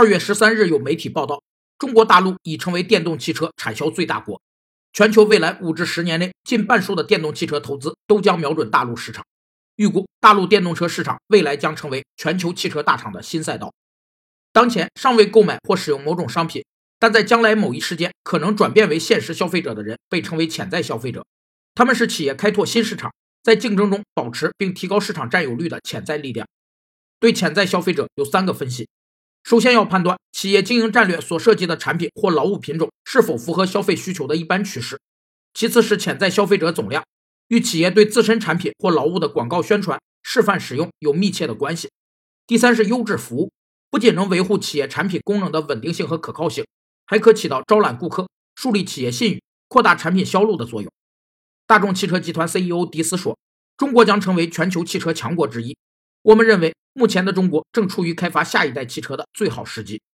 二月十三日，有媒体报道，中国大陆已成为电动汽车产销最大国，全球未来五至十年内，近半数的电动汽车投资都将瞄准大陆市场。预估大陆电动车市场未来将成为全球汽车大厂的新赛道。当前尚未购买或使用某种商品，但在将来某一时间可能转变为现实消费者的人，被称为潜在消费者。他们是企业开拓新市场，在竞争中保持并提高市场占有率的潜在力量。对潜在消费者有三个分析：首先要判断企业经营战略所涉及的产品或劳务品种是否符合消费需求的一般趋势；其次是潜在消费者总量。与企业对自身产品或劳务的广告宣传、示范使用有密切的关系。第三是优质服务，不仅能维护企业产品功能的稳定性和可靠性，还可起到招揽顾客、树立企业信誉、扩大产品销路的作用。大众汽车集团 CEO 迪斯说：“中国将成为全球汽车强国之一。我们认为，目前的中国正处于开发下一代汽车的最好时机。”